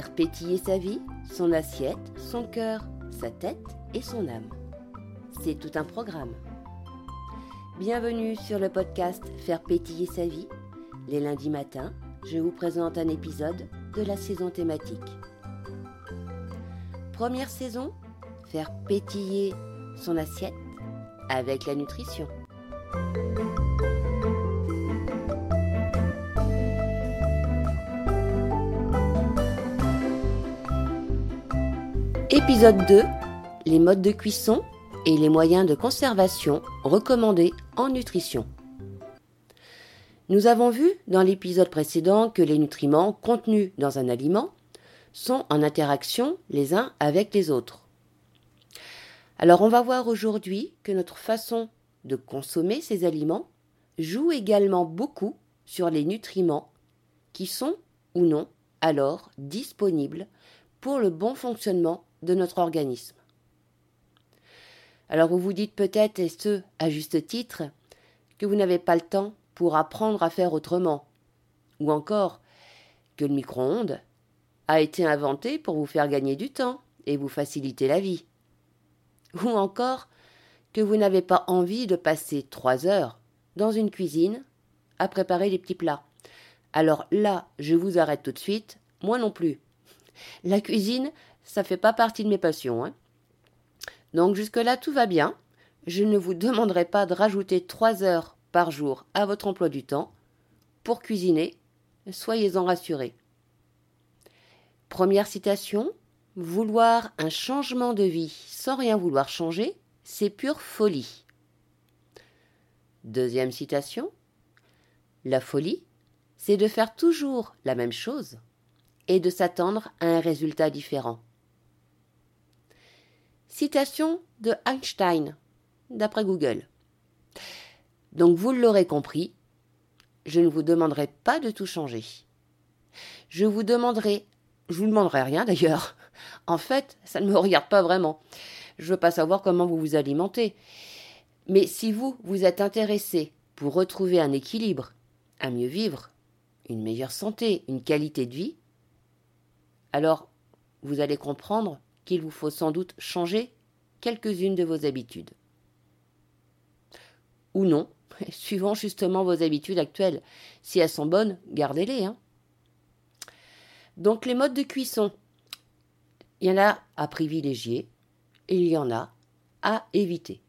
Faire pétiller sa vie, son assiette, son cœur, sa tête et son âme. C'est tout un programme. Bienvenue sur le podcast Faire pétiller sa vie. Les lundis matins, je vous présente un épisode de la saison thématique. Première saison, faire pétiller son assiette avec la nutrition. Épisode 2 Les modes de cuisson et les moyens de conservation recommandés en nutrition. Nous avons vu dans l'épisode précédent que les nutriments contenus dans un aliment sont en interaction les uns avec les autres. Alors on va voir aujourd'hui que notre façon de consommer ces aliments joue également beaucoup sur les nutriments qui sont ou non alors disponibles pour le bon fonctionnement de notre organisme. Alors vous vous dites peut-être, et ce à juste titre, que vous n'avez pas le temps pour apprendre à faire autrement, ou encore que le micro-ondes a été inventé pour vous faire gagner du temps et vous faciliter la vie, ou encore que vous n'avez pas envie de passer trois heures dans une cuisine à préparer des petits plats. Alors là, je vous arrête tout de suite, moi non plus. La cuisine, ça fait pas partie de mes passions. Hein. Donc jusque-là, tout va bien. Je ne vous demanderai pas de rajouter trois heures par jour à votre emploi du temps pour cuisiner. Soyez-en rassurés. Première citation. Vouloir un changement de vie sans rien vouloir changer, c'est pure folie. Deuxième citation. La folie, c'est de faire toujours la même chose et de s'attendre à un résultat différent. Citation de Einstein, d'après Google. Donc vous l'aurez compris, je ne vous demanderai pas de tout changer. Je vous demanderai, je vous demanderai rien d'ailleurs. En fait, ça ne me regarde pas vraiment. Je veux pas savoir comment vous vous alimentez. Mais si vous, vous êtes intéressé pour retrouver un équilibre, à mieux vivre, une meilleure santé, une qualité de vie, alors vous allez comprendre qu'il vous faut sans doute changer quelques-unes de vos habitudes. Ou non, suivant justement vos habitudes actuelles. Si elles sont bonnes, gardez-les. Hein. Donc les modes de cuisson, il y en a à privilégier et il y en a à éviter.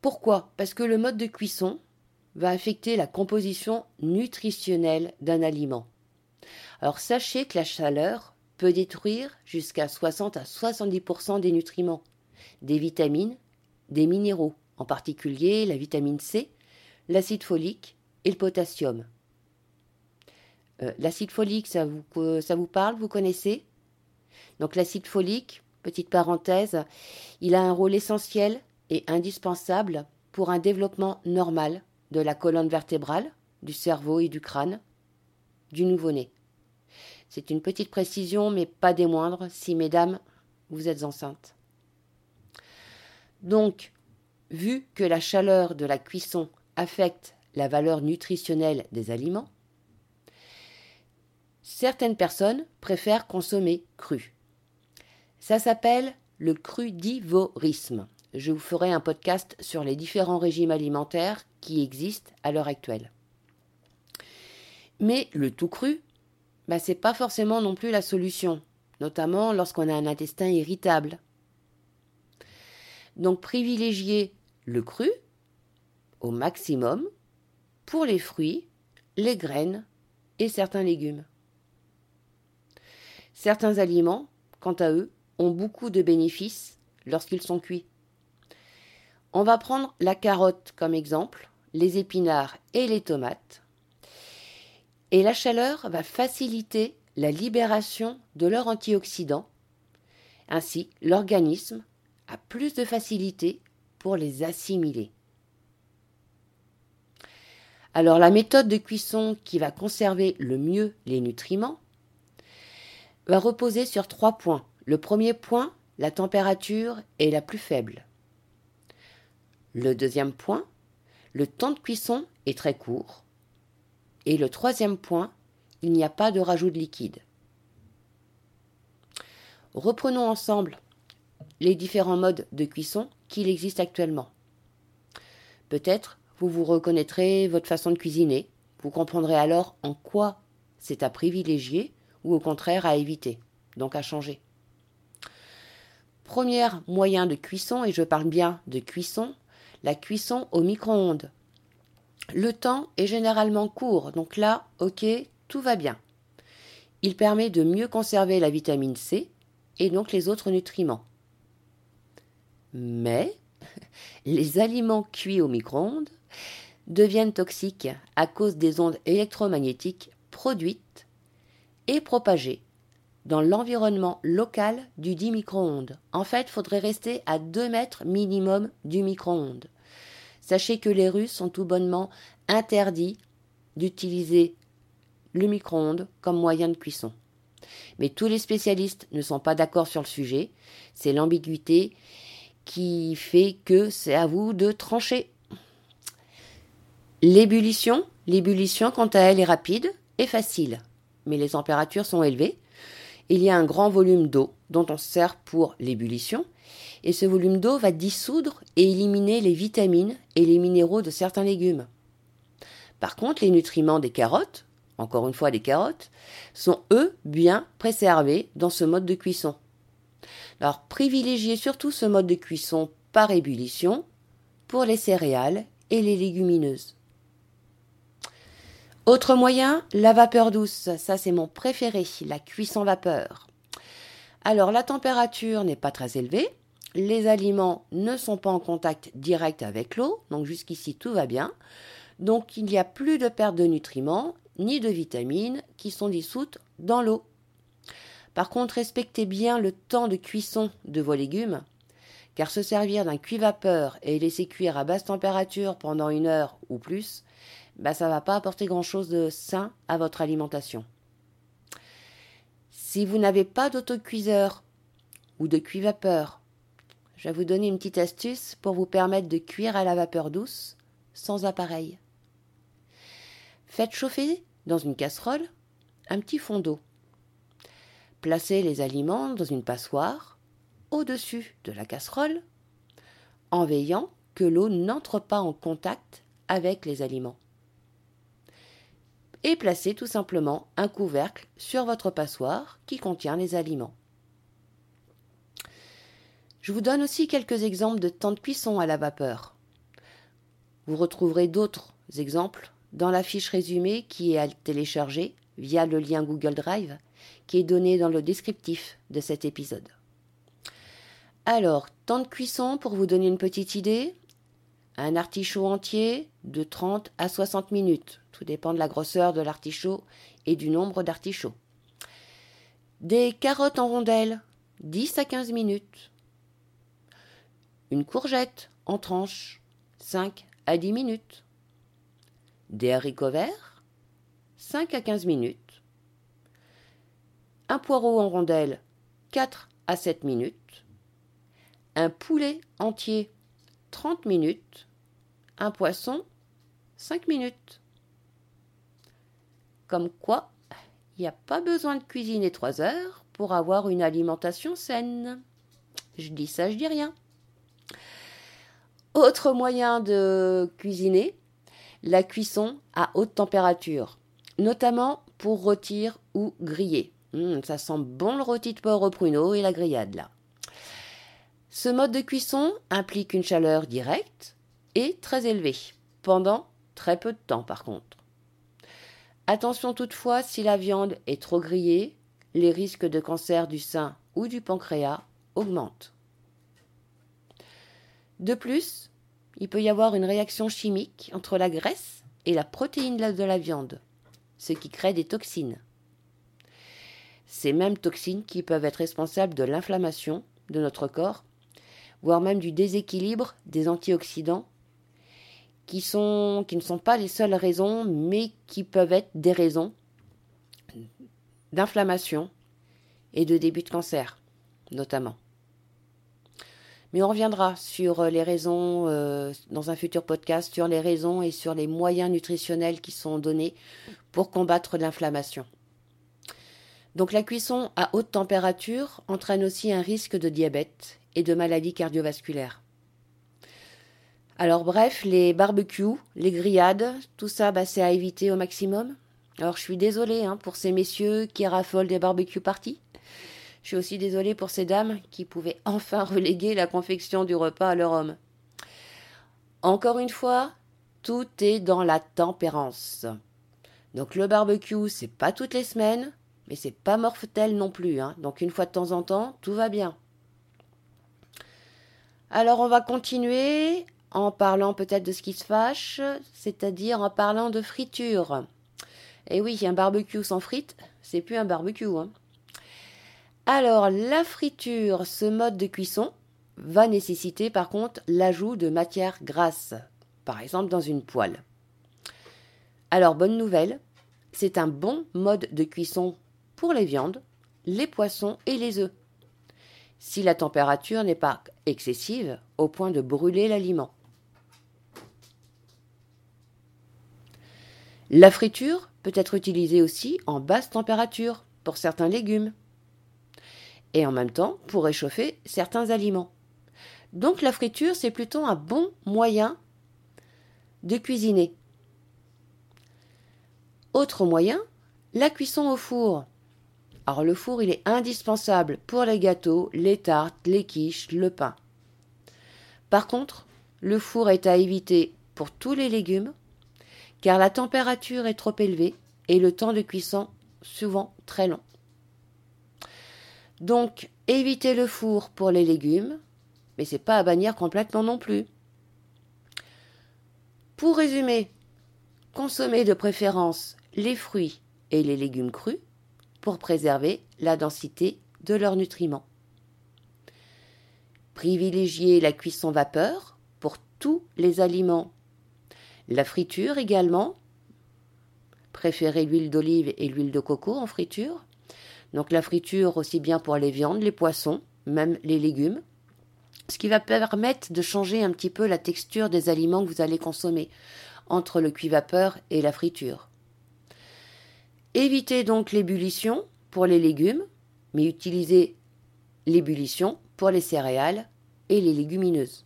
Pourquoi? Parce que le mode de cuisson va affecter la composition nutritionnelle d'un aliment. Alors sachez que la chaleur peut détruire jusqu'à 60 à 70% des nutriments, des vitamines, des minéraux, en particulier la vitamine C, l'acide folique et le potassium. Euh, l'acide folique, ça ça vous parle, vous connaissez? Donc l'acide folique, petite parenthèse, il a un rôle essentiel et indispensable pour un développement normal de la colonne vertébrale, du cerveau et du crâne, du nouveau-né. C'est une petite précision, mais pas des moindres, si mesdames, vous êtes enceintes. Donc, vu que la chaleur de la cuisson affecte la valeur nutritionnelle des aliments, certaines personnes préfèrent consommer cru. Ça s'appelle le crudivorisme. Je vous ferai un podcast sur les différents régimes alimentaires qui existent à l'heure actuelle. Mais le tout cru bah, c'est pas forcément non plus la solution, notamment lorsqu'on a un intestin irritable. Donc privilégiez le cru au maximum pour les fruits, les graines et certains légumes. Certains aliments, quant à eux, ont beaucoup de bénéfices lorsqu'ils sont cuits. On va prendre la carotte comme exemple, les épinards et les tomates. Et la chaleur va faciliter la libération de leurs antioxydants. Ainsi, l'organisme a plus de facilité pour les assimiler. Alors la méthode de cuisson qui va conserver le mieux les nutriments va reposer sur trois points. Le premier point, la température est la plus faible. Le deuxième point, le temps de cuisson est très court. Et le troisième point, il n'y a pas de rajout de liquide. Reprenons ensemble les différents modes de cuisson qu'il existe actuellement. Peut-être vous vous reconnaîtrez votre façon de cuisiner, vous comprendrez alors en quoi c'est à privilégier ou au contraire à éviter, donc à changer. Premier moyen de cuisson, et je parle bien de cuisson, la cuisson au micro-ondes. Le temps est généralement court, donc là, ok, tout va bien. Il permet de mieux conserver la vitamine C et donc les autres nutriments. Mais les aliments cuits au micro-ondes deviennent toxiques à cause des ondes électromagnétiques produites et propagées dans l'environnement local du dit micro-ondes. En fait, il faudrait rester à 2 mètres minimum du micro-ondes. Sachez que les Russes sont tout bonnement interdits d'utiliser le micro-ondes comme moyen de cuisson. Mais tous les spécialistes ne sont pas d'accord sur le sujet. C'est l'ambiguïté qui fait que c'est à vous de trancher. L'ébullition, l'ébullition quant à elle est rapide et facile, mais les températures sont élevées. Il y a un grand volume d'eau dont on se sert pour l'ébullition, et ce volume d'eau va dissoudre et éliminer les vitamines et les minéraux de certains légumes. Par contre, les nutriments des carottes, encore une fois des carottes, sont eux bien préservés dans ce mode de cuisson. Alors privilégiez surtout ce mode de cuisson par ébullition pour les céréales et les légumineuses. Autre moyen, la vapeur douce. Ça, c'est mon préféré, la cuisson vapeur. Alors, la température n'est pas très élevée. Les aliments ne sont pas en contact direct avec l'eau. Donc, jusqu'ici, tout va bien. Donc, il n'y a plus de perte de nutriments ni de vitamines qui sont dissoutes dans l'eau. Par contre, respectez bien le temps de cuisson de vos légumes, car se servir d'un cuit-vapeur et laisser cuire à basse température pendant une heure ou plus, bah, ça ne va pas apporter grand-chose de sain à votre alimentation. Si vous n'avez pas d'autocuiseur ou de cuit-vapeur, je vais vous donner une petite astuce pour vous permettre de cuire à la vapeur douce sans appareil. Faites chauffer dans une casserole un petit fond d'eau. Placez les aliments dans une passoire au-dessus de la casserole en veillant que l'eau n'entre pas en contact avec les aliments. Et placez tout simplement un couvercle sur votre passoire qui contient les aliments. Je vous donne aussi quelques exemples de temps de cuisson à la vapeur. Vous retrouverez d'autres exemples dans la fiche résumée qui est à télécharger via le lien Google Drive qui est donné dans le descriptif de cet épisode. Alors, temps de cuisson pour vous donner une petite idée. Un artichaut entier de 30 à 60 minutes. Tout dépend de la grosseur de l'artichaut et du nombre d'artichauts. Des carottes en rondelles, 10 à 15 minutes. Une courgette en tranches, 5 à 10 minutes des haricots verts, 5 à 15 minutes, un poireau en rondelles, 4 à 7 minutes, un poulet entier, 30 minutes, un poisson, 5 minutes. Comme quoi, il n'y a pas besoin de cuisiner 3 heures pour avoir une alimentation saine. Je dis ça, je dis rien. Autre moyen de cuisiner, la cuisson à haute température, notamment pour rôtir ou griller. Hum, ça sent bon le rôti de porc au pruneau et la grillade là. Ce mode de cuisson implique une chaleur directe et très élevée, pendant très peu de temps par contre. Attention toutefois, si la viande est trop grillée, les risques de cancer du sein ou du pancréas augmentent. De plus, il peut y avoir une réaction chimique entre la graisse et la protéine de la viande, ce qui crée des toxines. Ces mêmes toxines qui peuvent être responsables de l'inflammation de notre corps, voire même du déséquilibre des antioxydants, qui, ne sont pas les seules raisons, mais qui peuvent être des raisons d'inflammation et de début de cancer, notamment. Mais on reviendra sur euh, les raisons euh, dans un futur podcast, sur les raisons et sur les moyens nutritionnels qui sont donnés pour combattre l'inflammation. Donc la cuisson à haute température entraîne aussi un risque de diabète et de maladies cardiovasculaires. Alors bref, les barbecues, les grillades, tout ça, bah, c'est à éviter au maximum. Alors je suis désolée hein, pour ces messieurs qui raffolent des barbecues parties. Je suis aussi désolée pour ces dames qui pouvaient enfin reléguer la confection du repas à leur homme. Encore une fois, tout est dans la tempérance. Donc le barbecue, c'est pas toutes les semaines, mais c'est pas mortel non plus. Hein. Donc une fois de temps en temps, tout va bien. Alors on va continuer en parlant peut-être de ce qui se fâche, c'est-à-dire en parlant de friture. Et oui, un barbecue sans frites, c'est plus un barbecue. Hein. Alors, la friture, ce mode de cuisson, va nécessiter par contre l'ajout de matière grasse, par exemple dans une poêle. Alors, bonne nouvelle, c'est un bon mode de cuisson pour les viandes, les poissons et les œufs, si la température n'est pas excessive au point de brûler l'aliment. La friture peut être utilisée aussi en basse température pour certains légumes et en même temps pour réchauffer certains aliments. Donc la friture, c'est plutôt un bon moyen de cuisiner. Autre moyen, la cuisson au four. Alors le four, il est indispensable pour les gâteaux, les tartes, les quiches, le pain. Par contre, le four est à éviter pour tous les légumes, car la température est trop élevée et le temps de cuisson souvent très long. Donc, évitez le four pour les légumes, mais c'est pas à bannir complètement non plus. Pour résumer, consommez de préférence les fruits et les légumes crus pour préserver la densité de leurs nutriments. Privilégiez la cuisson vapeur pour tous les aliments. La friture également. Préférez l'huile d'olive et l'huile de coco en friture. Donc la friture aussi bien pour les viandes, les poissons, même les légumes. Ce qui va permettre de changer un petit peu la texture des aliments que vous allez consommer entre le cuit vapeur et la friture. Évitez donc l'ébullition pour les légumes, mais utilisez l'ébullition pour les céréales et les légumineuses.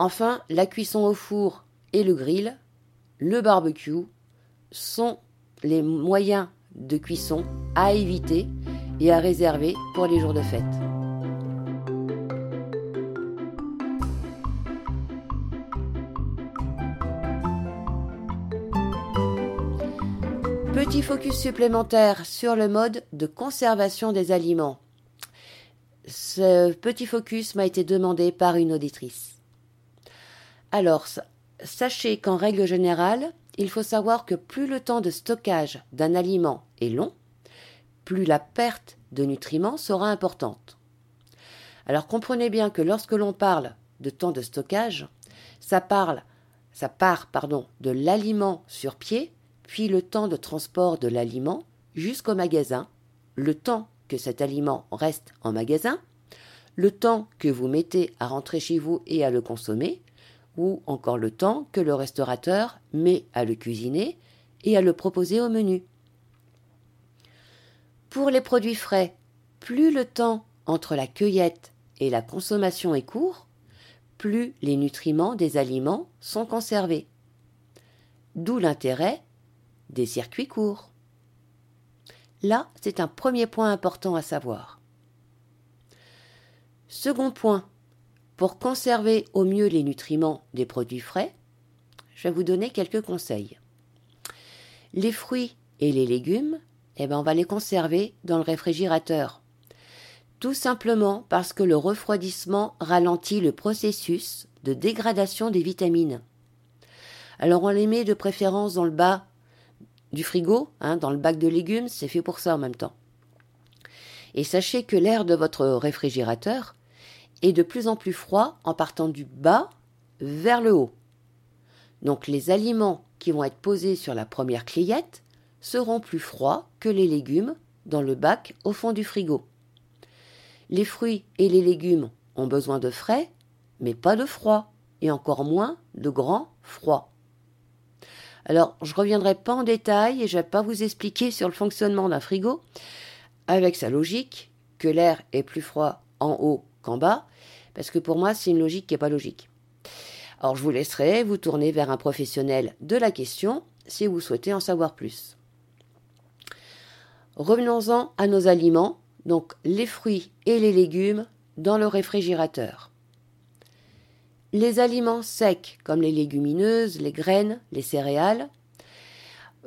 Enfin, la cuisson au four et le grill, le barbecue sont les moyens de cuisson à éviter et à réserver pour les jours de fête. Petit focus supplémentaire sur le mode de conservation des aliments. Ce petit focus m'a été demandé par une auditrice. Alors, sachez qu'en règle générale, il faut savoir que plus le temps de stockage d'un aliment est long, plus la perte de nutriments sera importante. Alors comprenez bien que lorsque l'on parle de temps de stockage, ça parle ça part pardon, de l'aliment sur pied, puis le temps de transport de l'aliment jusqu'au magasin, le temps que cet aliment reste en magasin, le temps que vous mettez à rentrer chez vous et à le consommer, ou encore le temps que le restaurateur met à le cuisiner et à le proposer au menu. Pour les produits frais, plus le temps entre la cueillette et la consommation est court, plus les nutriments des aliments sont conservés. D'où l'intérêt des circuits courts. Là, c'est un premier point important à savoir. Second point, pour conserver au mieux les nutriments des produits frais, je vais vous donner quelques conseils. Les fruits et les légumes, eh ben on va les conserver dans le réfrigérateur. Tout simplement parce que le refroidissement ralentit le processus de dégradation des vitamines. Alors on les met de préférence dans le bas du frigo, hein, dans le bac de légumes, c'est fait pour ça en même temps. Et sachez que l'air de votre réfrigérateur est de plus en plus froid en partant du bas vers le haut. Donc les aliments qui vont être posés sur la première cliette seront plus froids que les légumes dans le bac au fond du frigo. Les fruits et les légumes ont besoin de frais, mais pas de froid, et encore moins de grand froid. Alors, je ne reviendrai pas en détail et je ne vais pas vous expliquer sur le fonctionnement d'un frigo, avec sa logique, que l'air est plus froid en haut qu'en bas, parce que pour moi, c'est une logique qui n'est pas logique. Alors, je vous laisserai vous tourner vers un professionnel de la question si vous souhaitez en savoir plus. Revenons-en à nos aliments, donc les fruits et les légumes dans le réfrigérateur. Les aliments secs, comme les légumineuses, les graines, les céréales,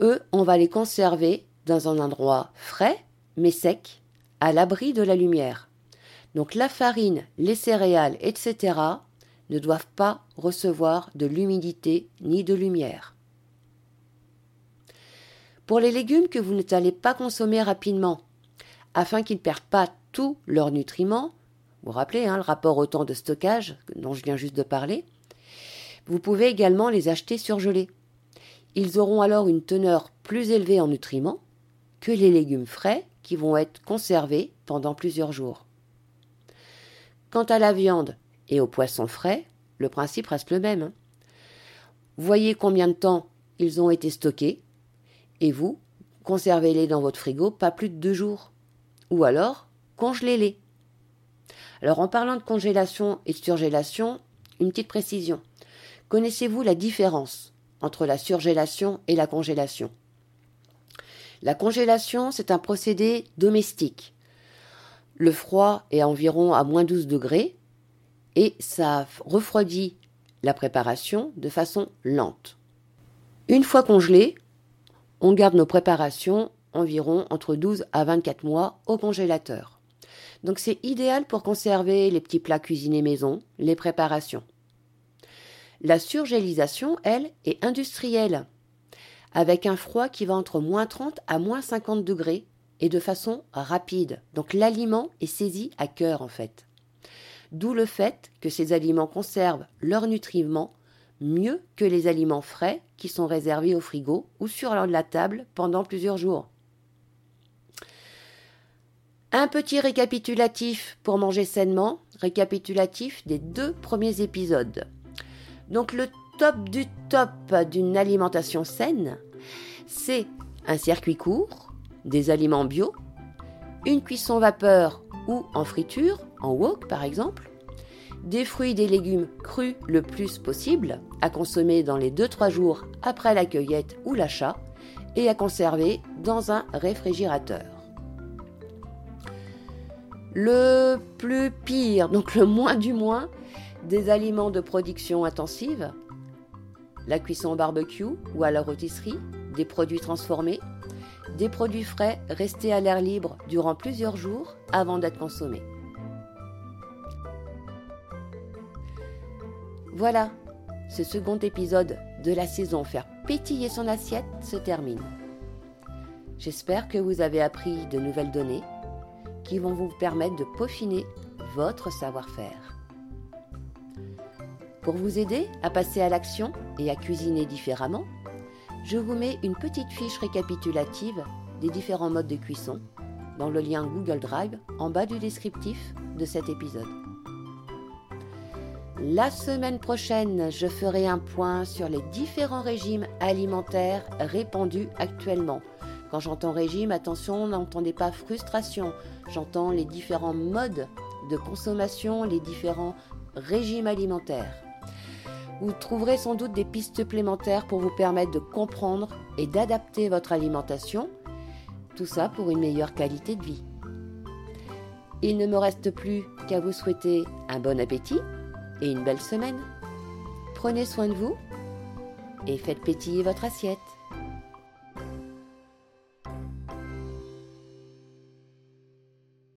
eux, on va les conserver dans un endroit frais, mais sec, à l'abri de la lumière. Donc la farine, les céréales, etc., ne doivent pas recevoir de l'humidité ni de lumière. Pour les légumes que vous n'allez pas consommer rapidement, afin qu'ils ne perdent pas tous leurs nutriments, vous rappelez hein, le rapport au temps de stockage dont je viens juste de parler, vous pouvez également les acheter surgelés. Ils auront alors une teneur plus élevée en nutriments que les légumes frais qui vont être conservés pendant plusieurs jours. Quant à la viande et aux poissons frais, le principe reste le même. Hein. Voyez combien de temps ils ont été stockés et vous, conservez-les dans votre frigo pas plus de deux jours. Ou alors, congelez-les. Alors en parlant de congélation et de surgélation, une petite précision. Connaissez-vous la différence entre la surgélation et la congélation? La congélation, c'est un procédé domestique. Le froid est environ à moins 12 degrés et ça refroidit la préparation de façon lente. Une fois congelé, on garde nos préparations environ entre 12 à 24 mois au congélateur. Donc c'est idéal pour conserver les petits plats cuisinés maison, les préparations. La surgélisation, elle, est industrielle, avec un froid qui va entre moins 30 à moins 50 degrés et de façon rapide. Donc l'aliment est saisi à cœur en fait. D'où le fait que ces aliments conservent leurs nutriments mieux que les aliments frais qui sont réservés au frigo ou sur la table pendant plusieurs jours. Un petit récapitulatif pour manger sainement, récapitulatif des deux premiers épisodes. Donc le top du top d'une alimentation saine, c'est un circuit court, des aliments bio, une cuisson vapeur ou en friture, en wok par exemple, des fruits et des légumes crus le plus possible, à consommer dans les 2-3 jours après la cueillette ou l'achat, et à conserver dans un réfrigérateur. Le plus pire, donc le moins du moins, des aliments de production intensive, la cuisson barbecue ou à la rôtisserie, des produits transformés, des produits frais restés à l'air libre durant plusieurs jours avant d'être consommés. Voilà, ce second épisode de la saison Faire pétiller son assiette se termine. J'espère que vous avez appris de nouvelles données qui vont vous permettre de peaufiner votre savoir-faire. Pour vous aider à passer à l'action et à cuisiner différemment, je vous mets une petite fiche récapitulative des différents modes de cuisson dans le lien Google Drive en bas du descriptif de cet épisode. La semaine prochaine, je ferai un point sur les différents régimes alimentaires répandus actuellement. Quand j'entends régime, attention, n'entendez pas frustration. J'entends les différents modes de consommation, les différents régimes alimentaires. Vous trouverez sans doute des pistes supplémentaires pour vous permettre de comprendre et d'adapter votre alimentation. Tout ça pour une meilleure qualité de vie. Il ne me reste plus qu'à vous souhaiter un bon appétit et une belle semaine. Prenez soin de vous et faites pétiller votre assiette.